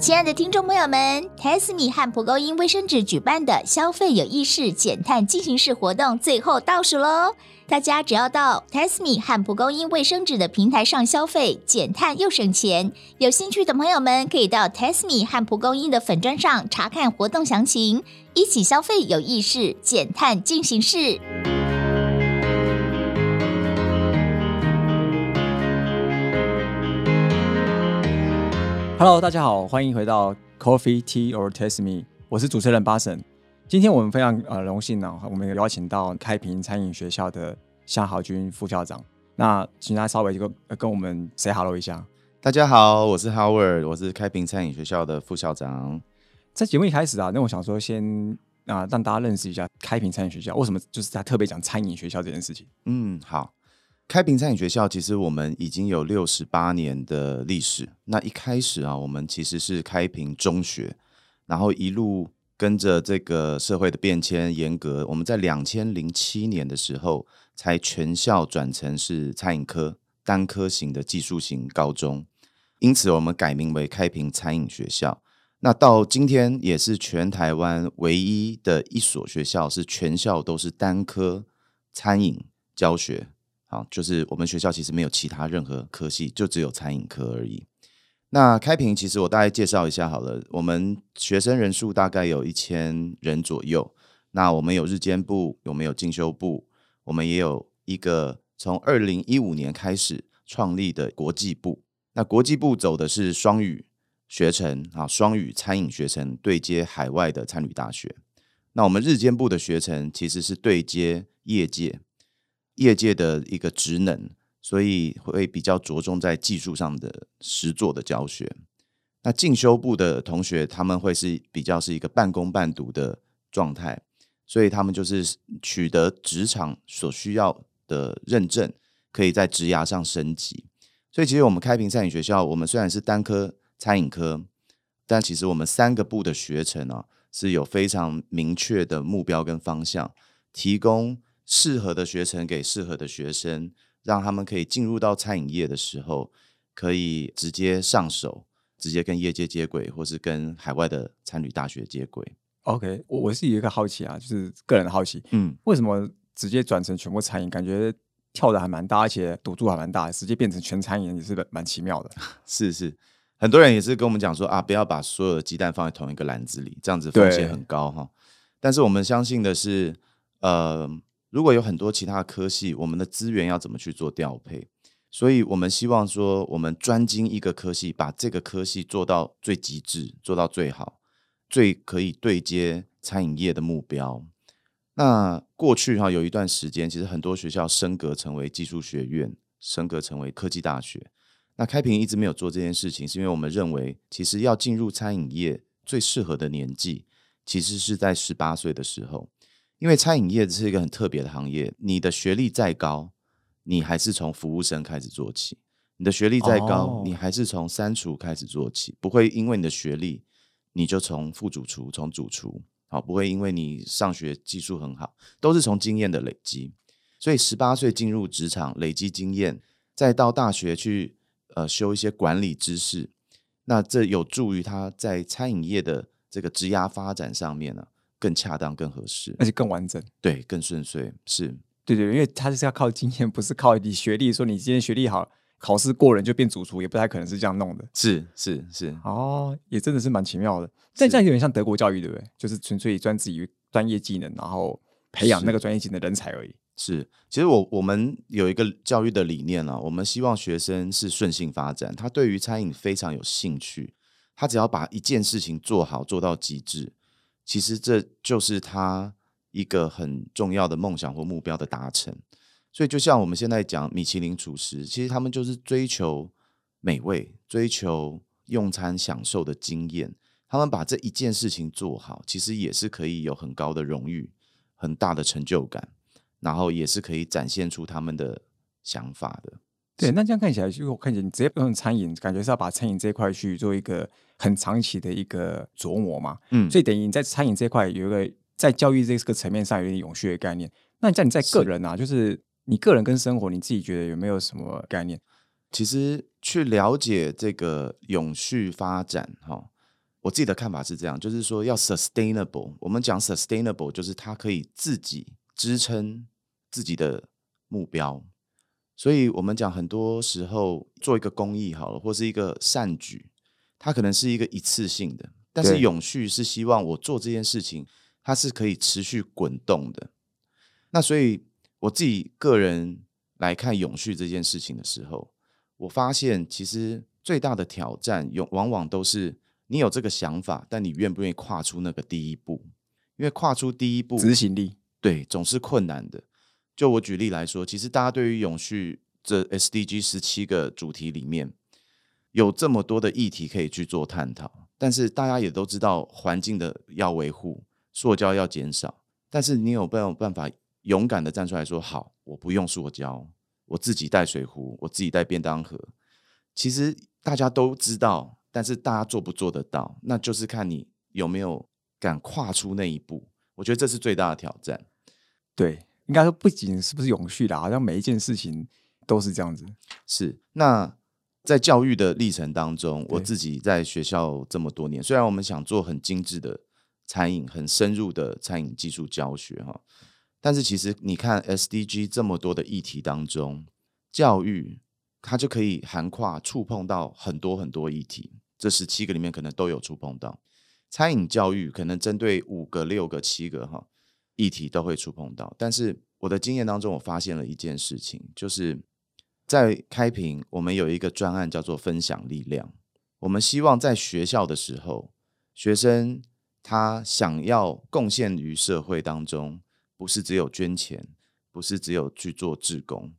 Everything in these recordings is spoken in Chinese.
亲爱的听众朋友们，tesmi 和蒲公英卫生纸举办的消费有意识减碳进行式活动最后倒数喽！大家只要到 tesmi 和蒲公英卫生纸的平台上消费，减碳又省钱。有兴趣的朋友们可以到 tesmi 和蒲公英的粉砖上查看活动详情，一起消费有意识，减碳进行式。Hello，大家好，欢迎回到 Coffee Tea or Taste Me，我是主持人巴神。今天我们非常呃荣幸呢，我们有邀请到开平餐饮学校的夏豪军副校长。那请他稍微就跟我们 say hello 一下。大家好，我是 Howard，我是开平餐饮学校的副校长。在节目一开始啊，那我想说先啊让大家认识一下开平餐饮学校，为什么就是他特别讲餐饮学校这件事情。嗯，好。开平餐饮学校其实我们已经有六十八年的历史。那一开始啊，我们其实是开平中学，然后一路跟着这个社会的变迁严格，我们在两千零七年的时候才全校转成是餐饮科单科型的技术型高中，因此我们改名为开平餐饮学校。那到今天也是全台湾唯一的一所学校，是全校都是单科餐饮教学。好，就是我们学校其实没有其他任何科系，就只有餐饮科而已。那开平其实我大概介绍一下好了，我们学生人数大概有一千人左右。那我们有日间部，我们有进修部，我们也有一个从二零一五年开始创立的国际部。那国际部走的是双语学程啊，双语餐饮学程对接海外的餐旅大学。那我们日间部的学程其实是对接业界。业界的一个职能，所以会比较着重在技术上的实作的教学。那进修部的同学，他们会是比较是一个半工半读的状态，所以他们就是取得职场所需要的认证，可以在职涯上升级。所以其实我们开平餐饮学校，我们虽然是单科餐饮科，但其实我们三个部的学程啊，是有非常明确的目标跟方向，提供。适合的学程给适合的学生，让他们可以进入到餐饮业的时候，可以直接上手，直接跟业界接轨，或是跟海外的餐旅大学接轨。OK，我我是有一个好奇啊，就是个人的好奇，嗯，为什么直接转成全部餐饮？感觉跳的还蛮大，而且赌注还蛮大，直接变成全餐饮也是蛮奇妙的。是是，很多人也是跟我们讲说啊，不要把所有的鸡蛋放在同一个篮子里，这样子风险很高哈。但是我们相信的是，呃。如果有很多其他的科系，我们的资源要怎么去做调配？所以我们希望说，我们专精一个科系，把这个科系做到最极致，做到最好，最可以对接餐饮业的目标。那过去哈有一段时间，其实很多学校升格成为技术学院，升格成为科技大学。那开平一直没有做这件事情，是因为我们认为，其实要进入餐饮业最适合的年纪，其实是在十八岁的时候。因为餐饮业是一个很特别的行业，你的学历再高，你还是从服务生开始做起；你的学历再高，你还是从三厨开始做起，不会因为你的学历，你就从副主厨、从主厨，好，不会因为你上学技术很好，都是从经验的累积。所以十八岁进入职场，累积经验，再到大学去呃修一些管理知识，那这有助于他在餐饮业的这个职涯发展上面呢。更恰当、更合适，而且更完整，对，更顺遂，是对对，因为他是要靠经验，不是靠你学历。说你今天学历好，考试过人就变主厨，也不太可能是这样弄的。是是是，哦，也真的是蛮奇妙的。但这样有点像德国教育，对不对？就是纯粹专自于专业技能，然后培养那个专业技能人才而已。是，其实我我们有一个教育的理念啊，我们希望学生是顺性发展，他对于餐饮非常有兴趣，他只要把一件事情做好，做到极致。其实这就是他一个很重要的梦想或目标的达成，所以就像我们现在讲米其林厨师，其实他们就是追求美味、追求用餐享受的经验。他们把这一件事情做好，其实也是可以有很高的荣誉、很大的成就感，然后也是可以展现出他们的想法的。对，那这样看起来，就我看起来你直接用餐饮，感觉是要把餐饮这一块去做一个。很长期的一个琢磨嘛，嗯，所以等于你在餐饮这块有一个在教育这个层面上有点永续的概念。那你在你在个人啊，就是你个人跟生活，你自己觉得有没有什么概念？其实去了解这个永续发展，哈，我自己的看法是这样，就是说要 sustainable。我们讲 sustainable，就是它可以自己支撑自己的目标。所以，我们讲很多时候做一个公益好了，或是一个善举，它可能是一个一次性的，但是永续是希望我做这件事情，它是可以持续滚动的。那所以我自己个人来看永续这件事情的时候，我发现其实最大的挑战，永往往都是你有这个想法，但你愿不愿意跨出那个第一步？因为跨出第一步，执行力对总是困难的。就我举例来说，其实大家对于永续这 SDG 十七个主题里面，有这么多的议题可以去做探讨，但是大家也都知道环境的要维护，塑胶要减少，但是你有没有办法？勇敢的站出来说：“好，我不用塑胶，我自己带水壶，我自己带便当盒。”其实大家都知道，但是大家做不做得到，那就是看你有没有敢跨出那一步。我觉得这是最大的挑战。对，应该说不仅是不是永续的，好像每一件事情都是这样子。是。那在教育的历程当中，我自己在学校这么多年，虽然我们想做很精致的餐饮、很深入的餐饮技术教学，哈。但是其实你看 SDG 这么多的议题当中，教育它就可以涵跨触碰到很多很多议题，这十七个里面可能都有触碰到。餐饮教育可能针对五个、六个、七个哈议题都会触碰到。但是我的经验当中，我发现了一件事情，就是在开平我们有一个专案叫做分享力量，我们希望在学校的时候，学生他想要贡献于社会当中。不是只有捐钱，不是只有去做志工，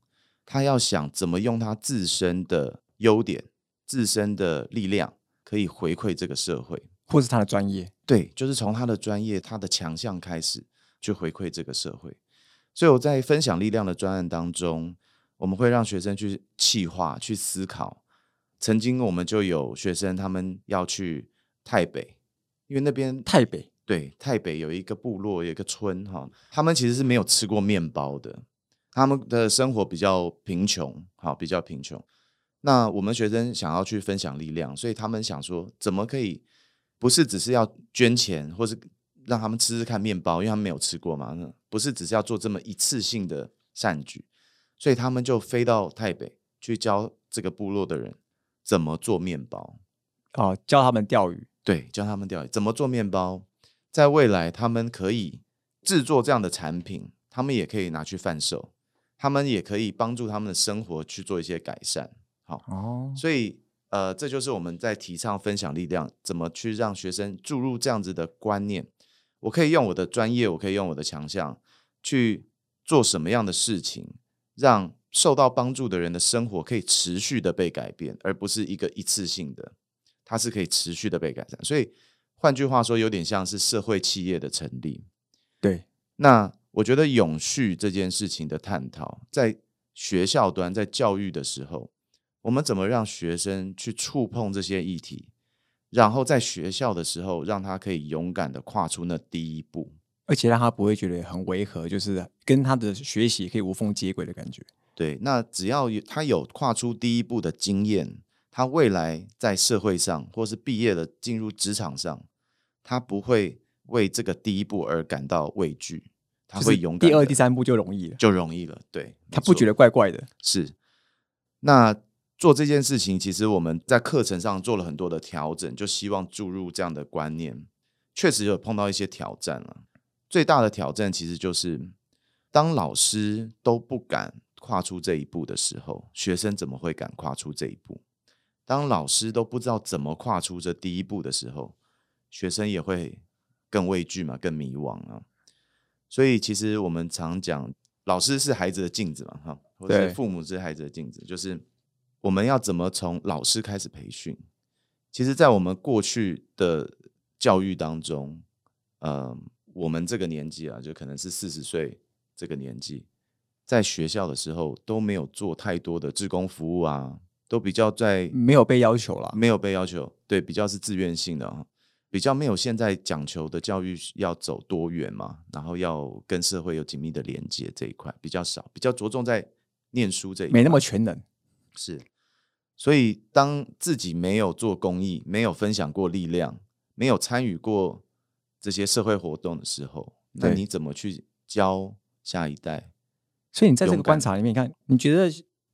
他要想怎么用他自身的优点、自身的力量，可以回馈这个社会，或是他的专业。对，就是从他的专业、他的强项开始，去回馈这个社会。所以我在分享力量的专案当中，我们会让学生去气化、去思考。曾经我们就有学生，他们要去台北，因为那边台北。对，台北有一个部落，有一个村，哈，他们其实是没有吃过面包的，他们的生活比较贫穷，好，比较贫穷。那我们学生想要去分享力量，所以他们想说，怎么可以不是只是要捐钱，或是让他们吃吃看面包，因为他们没有吃过嘛，不是只是要做这么一次性的善举，所以他们就飞到台北去教这个部落的人怎么做面包，哦，教他们钓鱼，对，教他们钓鱼，怎么做面包。在未来，他们可以制作这样的产品，他们也可以拿去贩售，他们也可以帮助他们的生活去做一些改善。好，哦，所以呃，这就是我们在提倡分享力量，怎么去让学生注入这样子的观念。我可以用我的专业，我可以用我的强项去做什么样的事情，让受到帮助的人的生活可以持续的被改变，而不是一个一次性的，它是可以持续的被改善。所以。换句话说，有点像是社会企业的成立。对，那我觉得永续这件事情的探讨，在学校端在教育的时候，我们怎么让学生去触碰这些议题，然后在学校的时候，让他可以勇敢的跨出那第一步，而且让他不会觉得很违和，就是跟他的学习可以无缝接轨的感觉。对，那只要有他有跨出第一步的经验。他未来在社会上，或是毕业了进入职场上，他不会为这个第一步而感到畏惧，他会勇敢。第二、第三步就容易了，就容易了。对他不觉得怪怪的。是。那做这件事情，其实我们在课程上做了很多的调整，就希望注入这样的观念。确实有碰到一些挑战了。最大的挑战其实就是，当老师都不敢跨出这一步的时候，学生怎么会敢跨出这一步？当老师都不知道怎么跨出这第一步的时候，学生也会更畏惧嘛，更迷惘啊。所以其实我们常讲，老师是孩子的镜子嘛，哈，或者父母是孩子的镜子，就是我们要怎么从老师开始培训。其实，在我们过去的教育当中，呃，我们这个年纪啊，就可能是四十岁这个年纪，在学校的时候都没有做太多的志工服务啊。都比较在没有被要求了，没有被要求，对，比较是自愿性的啊，比较没有现在讲求的教育要走多远嘛，然后要跟社会有紧密的连接这一块比较少，比较着重在念书这一，没那么全能，是，所以当自己没有做公益，没有分享过力量，没有参与过这些社会活动的时候，那你怎么去教下一代？所以你在这个观察里面你看，你觉得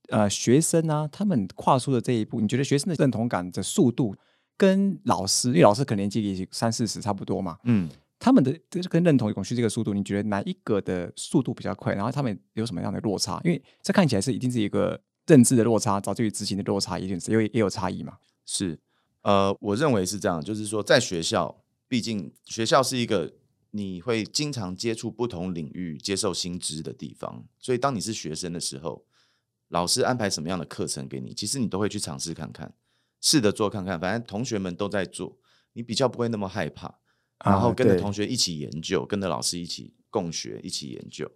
呃学生啊，他们跨出的这一步，你觉得学生的认同感的速度跟老师，因为老师可能年纪也三四十差不多嘛，嗯。他们的这跟认同永续这个速度，你觉得哪一个的速度比较快？然后他们有什么样的落差？因为这看起来是一定是一个认知的落差，早就于执行的落差，一定是因为也有差异嘛。是，呃，我认为是这样，就是说在学校，毕竟学校是一个你会经常接触不同领域、接受新知的地方，所以当你是学生的时候，老师安排什么样的课程给你，其实你都会去尝试看看，试着做看看，反正同学们都在做，你比较不会那么害怕。然后跟着同学一起研究，跟着老师一起共学，一起研究。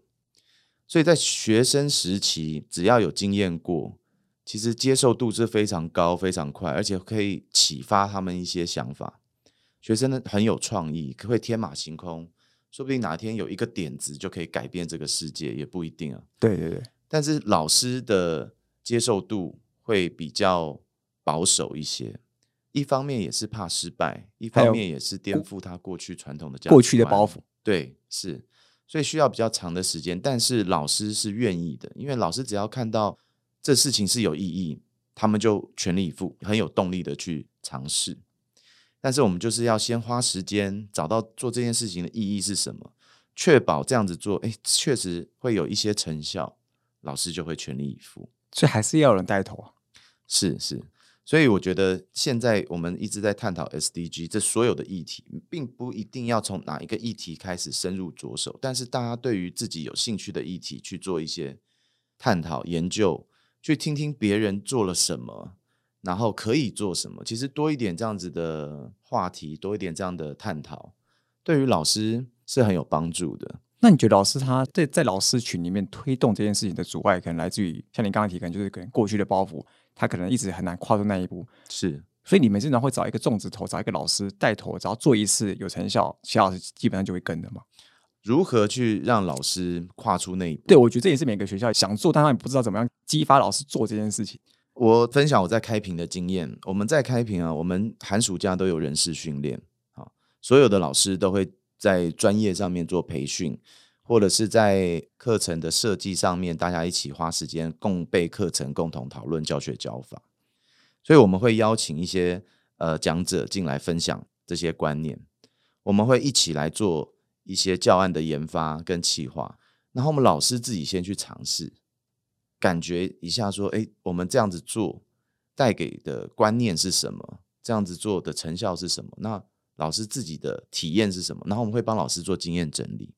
所以在学生时期，只要有经验过，其实接受度是非常高、非常快，而且可以启发他们一些想法。学生呢很有创意，可会天马行空，说不定哪天有一个点子就可以改变这个世界，也不一定啊。对对对。但是老师的接受度会比较保守一些。一方面也是怕失败，一方面也是颠覆他过去传统的过去的包袱。对，是，所以需要比较长的时间。但是老师是愿意的，因为老师只要看到这事情是有意义，他们就全力以赴，很有动力的去尝试。但是我们就是要先花时间找到做这件事情的意义是什么，确保这样子做，哎，确实会有一些成效，老师就会全力以赴。所以还是要有人带头啊。是是。所以我觉得现在我们一直在探讨 SDG 这所有的议题，并不一定要从哪一个议题开始深入着手，但是大家对于自己有兴趣的议题去做一些探讨研究，去听听别人做了什么，然后可以做什么。其实多一点这样子的话题，多一点这样的探讨，对于老师是很有帮助的。那你觉得老师他在在老师群里面推动这件事情的阻碍，可能来自于像你刚刚提，可能就是可能过去的包袱。他可能一直很难跨出那一步，是，所以你们经常会找一个种子头，找一个老师带头，只要做一次有成效，其他老师基本上就会跟的嘛。如何去让老师跨出那一步？对，我觉得这也是每个学校想做，但他也不知道怎么样激发老师做这件事情。我分享我在开平的经验，我们在开平啊，我们寒暑假都有人事训练，啊，所有的老师都会在专业上面做培训。或者是在课程的设计上面，大家一起花时间共备课程，共同讨论教学教法。所以我们会邀请一些呃讲者进来分享这些观念。我们会一起来做一些教案的研发跟企划。然后我们老师自己先去尝试，感觉一下说，哎，我们这样子做带给的观念是什么？这样子做的成效是什么？那老师自己的体验是什么？然后我们会帮老师做经验整理。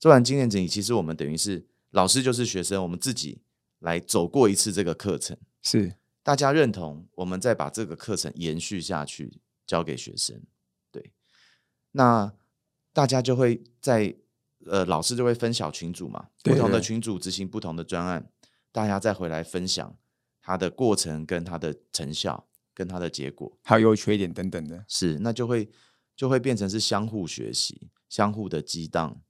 做完经验整理，其实我们等于是老师就是学生，我们自己来走过一次这个课程，是大家认同，我们再把这个课程延续下去，交给学生。对，那大家就会在呃，老师就会分小群组嘛，不同的群组执行不同的专案，大家再回来分享它的过程跟它的成效跟它的结果，还有优缺点等等的，是那就会就会变成是相互学习、相互的激荡。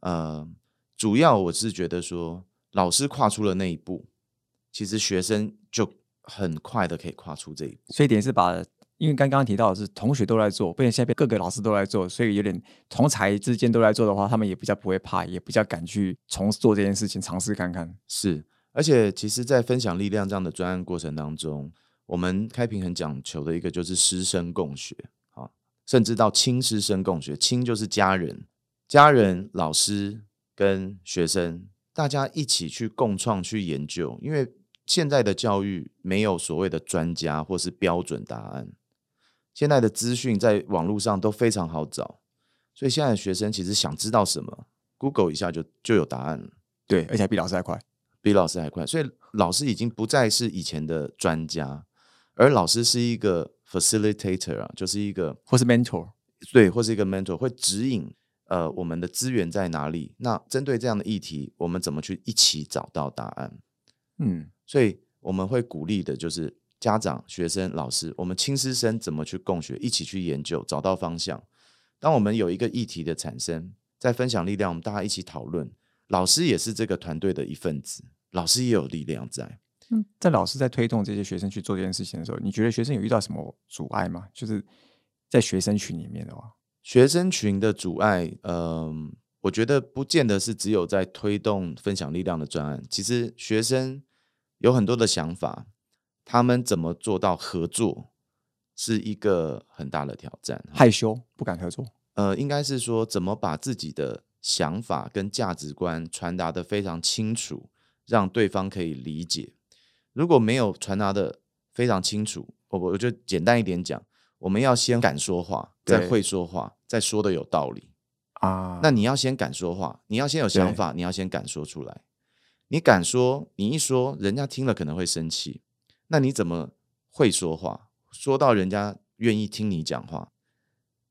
呃，主要我是觉得说，老师跨出了那一步，其实学生就很快的可以跨出这一步。所以点是把，因为刚刚提到的是同学都在做，不然现在各个老师都在做，所以有点同才之间都在做的话，他们也比较不会怕，也比较敢去从做这件事情，尝试看看。是，而且其实，在分享力量这样的专案过程当中，我们开平很讲求的一个就是师生共学，啊，甚至到亲师生共学，亲就是家人。家人、老师跟学生，大家一起去共创、去研究。因为现在的教育没有所谓的专家或是标准答案，现在的资讯在网络上都非常好找，所以现在的学生其实想知道什么，Google 一下就就有答案了。对，而且比老师还快，比老师还快。所以老师已经不再是以前的专家，而老师是一个 facilitator 啊，就是一个或是 mentor，对，或是一个 mentor 会指引。呃，我们的资源在哪里？那针对这样的议题，我们怎么去一起找到答案？嗯，所以我们会鼓励的就是家长、学生、老师，我们亲师生怎么去共学，一起去研究，找到方向。当我们有一个议题的产生，在分享力量，我们大家一起讨论。老师也是这个团队的一份子，老师也有力量在。嗯，在老师在推动这些学生去做这件事情的时候，你觉得学生有遇到什么阻碍吗？就是在学生群里面的话，学生群的阻碍，嗯，我觉得不见得是只有在推动分享力量的专案。其实学生有很多的想法，他们怎么做到合作，是一个很大的挑战。害羞不敢合作，呃，应该是说怎么把自己的想法跟价值观传达的非常清楚，让对方可以理解。如果没有传达的非常清楚，我我就简单一点讲。我们要先敢说话，再会说话，再说的有道理啊。那你要先敢说话，你要先有想法，你要先敢说出来。你敢说，你一说，人家听了可能会生气。那你怎么会说话？说到人家愿意听你讲话。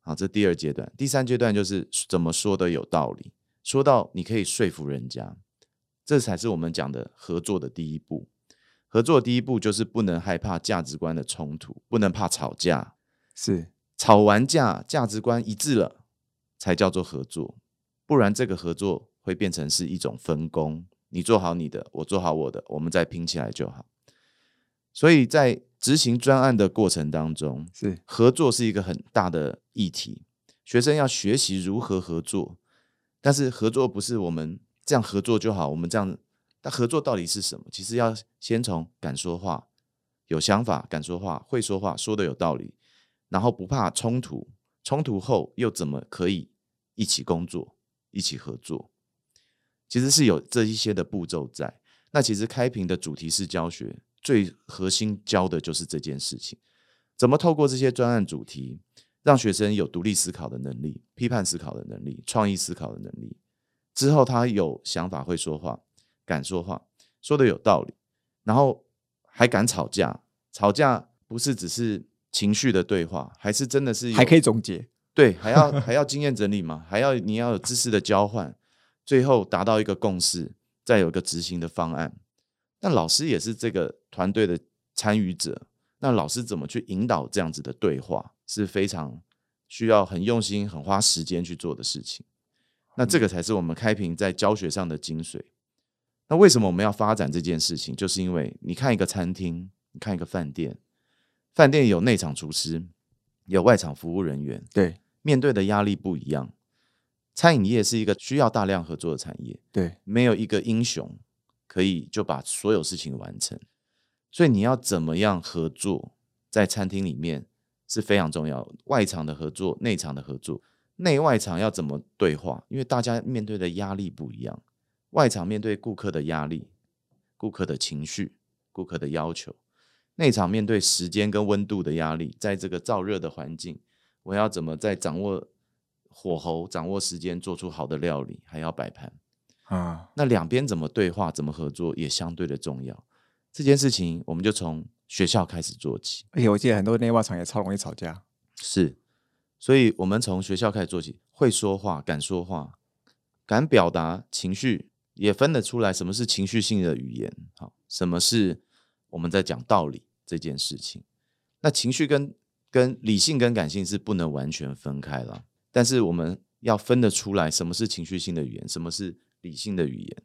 好，这第二阶段。第三阶段就是怎么说的有道理，说到你可以说服人家，这才是我们讲的合作的第一步。合作的第一步就是不能害怕价值观的冲突，不能怕吵架。是吵完架，价值观一致了，才叫做合作。不然，这个合作会变成是一种分工，你做好你的，我做好我的，我们再拼起来就好。所以在执行专案的过程当中，是合作是一个很大的议题。学生要学习如何合作，但是合作不是我们这样合作就好，我们这样，那合作到底是什么？其实要先从敢说话、有想法、敢说话、会说话、说的有道理。然后不怕冲突，冲突后又怎么可以一起工作、一起合作？其实是有这一些的步骤在。那其实开平的主题式教学最核心教的就是这件事情：怎么透过这些专案主题，让学生有独立思考的能力、批判思考的能力、创意思考的能力。之后他有想法、会说话、敢说话、说的有道理，然后还敢吵架。吵架不是只是。情绪的对话，还是真的是还可以总结？对，还要还要经验整理嘛？还要你要有知识的交换，最后达到一个共识，再有一个执行的方案。那老师也是这个团队的参与者，那老师怎么去引导这样子的对话，是非常需要很用心、很花时间去做的事情。那这个才是我们开平在教学上的精髓。那为什么我们要发展这件事情？就是因为你看一个餐厅，你看一个饭店。饭店有内场厨师，有外场服务人员，对，面对的压力不一样。餐饮业是一个需要大量合作的产业，对，没有一个英雄可以就把所有事情完成。所以你要怎么样合作，在餐厅里面是非常重要。外场的合作，内场的合作，内外场要怎么对话？因为大家面对的压力不一样。外场面对顾客的压力、顾客的情绪、顾客的要求。内场面对时间跟温度的压力，在这个燥热的环境，我要怎么在掌握火候、掌握时间，做出好的料理，还要摆盘啊？那两边怎么对话、怎么合作，也相对的重要。这件事情，我们就从学校开始做起。而且我记得很多内外场也超容易吵架，是。所以我们从学校开始做起，会说话、敢说话、敢表达情绪，也分得出来什么是情绪性的语言，好，什么是我们在讲道理。这件事情，那情绪跟跟理性跟感性是不能完全分开了，但是我们要分得出来什么是情绪性的语言，什么是理性的语言，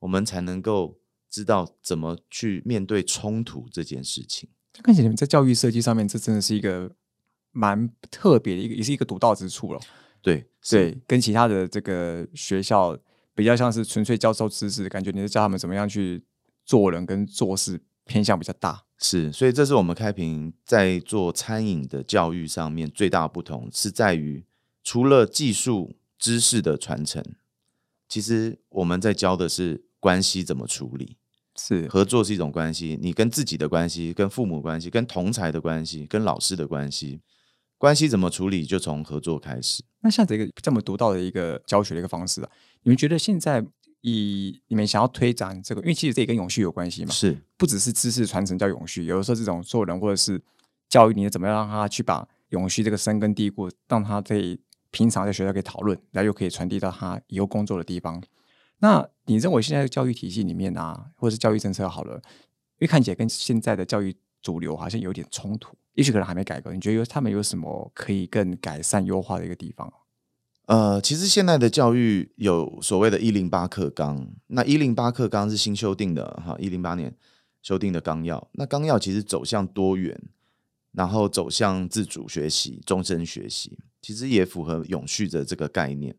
我们才能够知道怎么去面对冲突这件事情。看起来你们在教育设计上面，这真的是一个蛮特别的一个，也是一个独到之处了。对对，跟其他的这个学校比较像是纯粹教授知识的感觉，你是教他们怎么样去做人跟做事。偏向比较大，是，所以这是我们开平在做餐饮的教育上面最大的不同，是在于除了技术知识的传承，其实我们在教的是关系怎么处理，是合作是一种关系，你跟自己的关系、跟父母关系、跟同才的关系、跟老师的关系，关系怎么处理，就从合作开始。那像这个这么独到的一个教学的一个方式啊，你们觉得现在？以你们想要推展这个，因为其实这也跟永续有关系嘛，是不只是知识传承叫永续，有的时候这种做人或者是教育，你怎么样让他去把永续这个深根蒂固，让他可以平常在学校可以讨论，然后又可以传递到他以后工作的地方。那你认为现在的教育体系里面啊，或者是教育政策好了，因为看起来跟现在的教育主流好像有点冲突，也许可能还没改革，你觉得有他们有什么可以更改善优化的一个地方？呃，其实现在的教育有所谓的“一零八课纲”，那“一零八课纲”是新修订的哈，一零八年修订的纲要。那纲要其实走向多元，然后走向自主学习、终身学习，其实也符合永续的这个概念。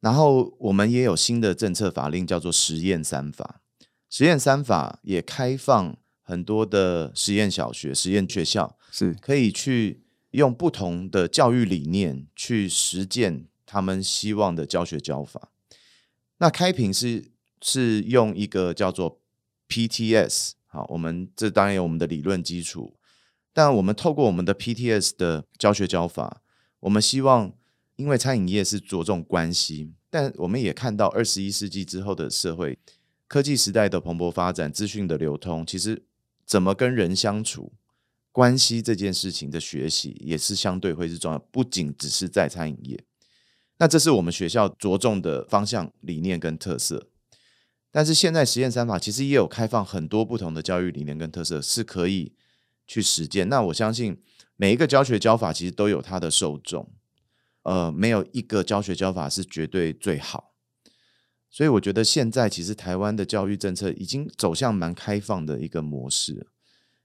然后我们也有新的政策法令，叫做实验三法。实验三法也开放很多的实验小学、实验学校，是可以去用不同的教育理念去实践他们希望的教学教法。那开平是是用一个叫做 PTS，好，我们这当然有我们的理论基础。但我们透过我们的 PTS 的教学教法，我们希望，因为餐饮业是着重关系，但我们也看到二十一世纪之后的社会，科技时代的蓬勃发展，资讯的流通，其实怎么跟人相处，关系这件事情的学习也是相对会是重要，不仅只是在餐饮业。那这是我们学校着重的方向、理念跟特色。但是现在实验三法其实也有开放很多不同的教育理念跟特色，是可以。去实践，那我相信每一个教学教法其实都有它的受众，呃，没有一个教学教法是绝对最好，所以我觉得现在其实台湾的教育政策已经走向蛮开放的一个模式，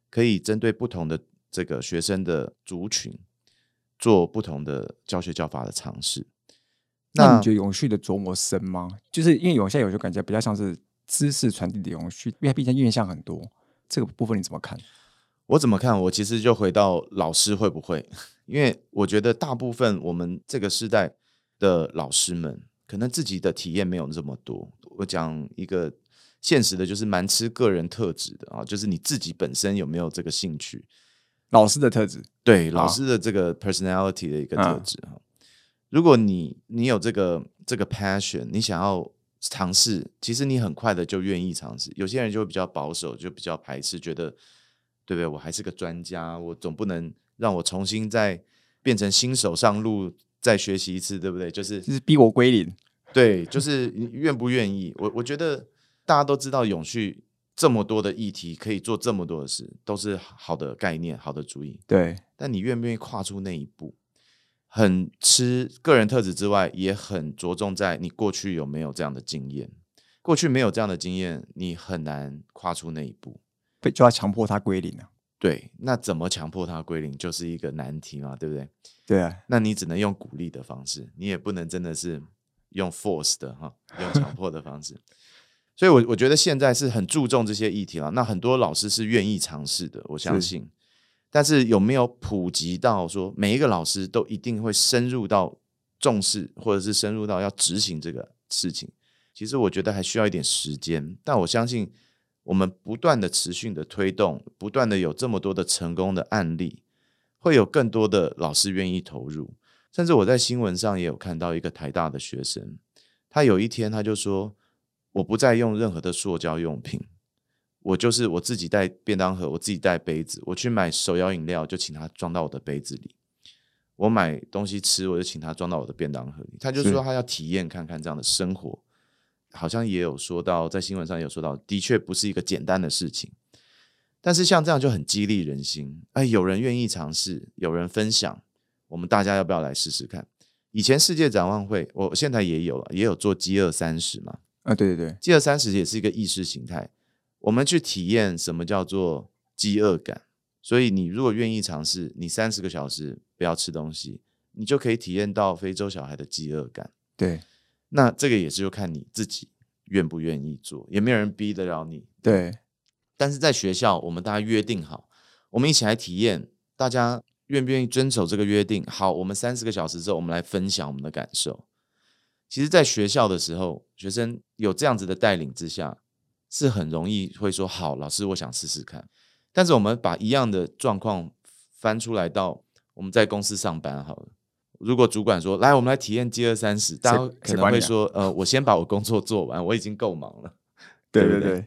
可以针对不同的这个学生的族群做不同的教学教法的尝试。那你觉得永续的琢磨深吗？就是因为有些有些感觉比较像是知识传递的永续，因为毕竟面向很多，这个部分你怎么看？我怎么看？我其实就回到老师会不会？因为我觉得大部分我们这个时代的老师们，可能自己的体验没有这么多。我讲一个现实的，就是蛮吃个人特质的啊，就是你自己本身有没有这个兴趣？老师的特质，对老师的这个 personality 的一个特质哈。如果你你有这个这个 passion，你想要尝试，其实你很快的就愿意尝试。有些人就会比较保守，就比较排斥，觉得。对不对？我还是个专家，我总不能让我重新再变成新手上路，再学习一次，对不对？就是就是逼我归零。对，就是愿不愿意？我我觉得大家都知道，永续这么多的议题，可以做这么多的事，都是好的概念，好的主意。对，但你愿不愿意跨出那一步？很吃个人特质之外，也很着重在你过去有没有这样的经验。过去没有这样的经验，你很难跨出那一步。被就要强迫他归零了，对，那怎么强迫他归零就是一个难题嘛，对不对？对啊，那你只能用鼓励的方式，你也不能真的是用 force 的哈，用强迫的方式。所以，我我觉得现在是很注重这些议题了。那很多老师是愿意尝试的，我相信。但是有没有普及到说每一个老师都一定会深入到重视，或者是深入到要执行这个事情？其实我觉得还需要一点时间，但我相信。我们不断的持续的推动，不断的有这么多的成功的案例，会有更多的老师愿意投入。甚至我在新闻上也有看到一个台大的学生，他有一天他就说：“我不再用任何的塑胶用品，我就是我自己带便当盒，我自己带杯子，我去买手摇饮料就请他装到我的杯子里，我买东西吃我就请他装到我的便当盒里。”他就说他要体验看看这样的生活。好像也有说到，在新闻上有说到，的确不是一个简单的事情。但是像这样就很激励人心，哎，有人愿意尝试，有人分享，我们大家要不要来试试看？以前世界展望会，我现在也有了，也有做饥饿三十嘛。啊，对对对，饥饿三十也是一个意识形态，我们去体验什么叫做饥饿感。所以你如果愿意尝试，你三十个小时不要吃东西，你就可以体验到非洲小孩的饥饿感。对。那这个也是就看你自己愿不愿意做，也没有人逼得了你。对，但是在学校，我们大家约定好，我们一起来体验，大家愿不愿意遵守这个约定？好，我们三十个小时之后，我们来分享我们的感受。其实，在学校的时候，学生有这样子的带领之下，是很容易会说：“好，老师，我想试试看。”但是，我们把一样的状况翻出来到我们在公司上班好了。如果主管说来，我们来体验饥饿三十，大家可能会说，呃，我先把我工作做完，我已经够忙了。对对对，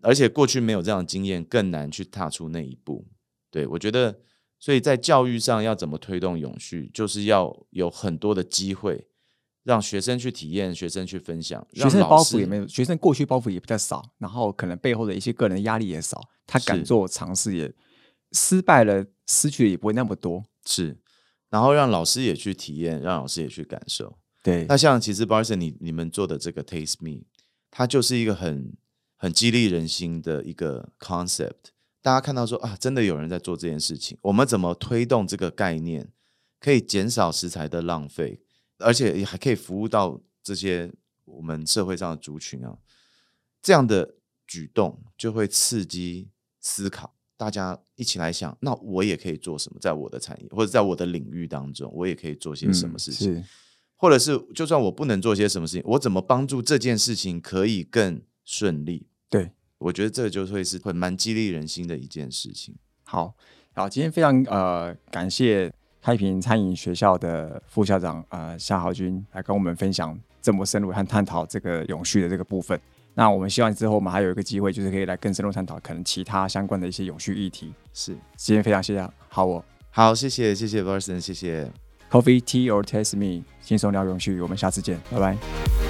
而且过去没有这样的经验，更难去踏出那一步。对我觉得，所以在教育上要怎么推动永续，就是要有很多的机会，让学生去体验，学生去分享。学生包袱也没有，学生过去包袱也比较少，然后可能背后的一些个人压力也少，他敢做尝试，也失败了，失去的也不会那么多。是。然后让老师也去体验，让老师也去感受。对，那像其实 Barson 你你们做的这个 Taste Me，它就是一个很很激励人心的一个 concept。大家看到说啊，真的有人在做这件事情，我们怎么推动这个概念，可以减少食材的浪费，而且也还可以服务到这些我们社会上的族群啊，这样的举动就会刺激思考，大家一起来想，那我也可以做什么，在我的产业或者在我的领域当中，我也可以做些什么事情，或者是就算我不能做些什么事情，我怎么帮助这件事情可以更顺利？对。我觉得这就会是会蛮激励人心的一件事情。好，好，今天非常呃感谢开平餐饮学校的副校长呃夏豪军来跟我们分享这么深入和探讨这个永续的这个部分。那我们希望之后我们还有一个机会，就是可以来更深入探讨可能其他相关的一些永续议题。是，今天非常谢谢好我，好谢谢谢谢 Verson，谢谢 Coffee Tea or Taste Me，轻松聊永续，我们下次见，拜拜。